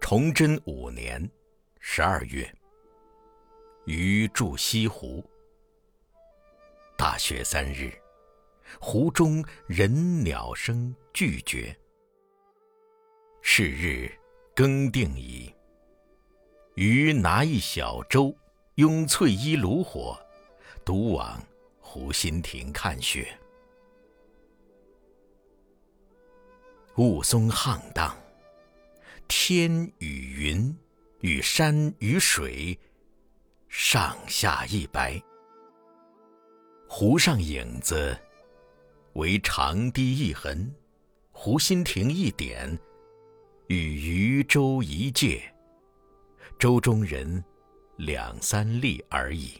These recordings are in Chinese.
崇祯五年十二月，余住西湖。大学三日，湖中人鸟声俱绝。是日更定矣，余拿一小舟，拥翠衣炉火，独往湖心亭看雪。雾凇沆荡，天与云与山与水上下一白。湖上影子为长堤一痕，湖心亭一点，与渔舟一芥，舟中人两三粒而已。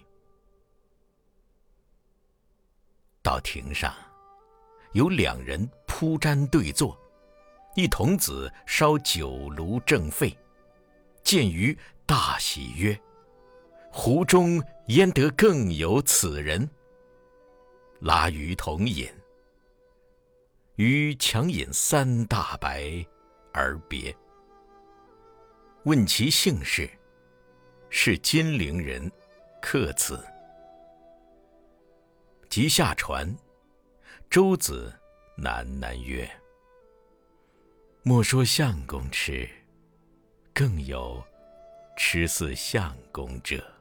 到亭上，有两人铺毡对坐。一童子烧酒炉正沸，见余大喜曰：“湖中焉得更有此人？”拉余同饮。余强饮三大白，而别。问其姓氏，是金陵人，客此。即下船，舟子喃喃曰。莫说相公痴，更有痴似相公者。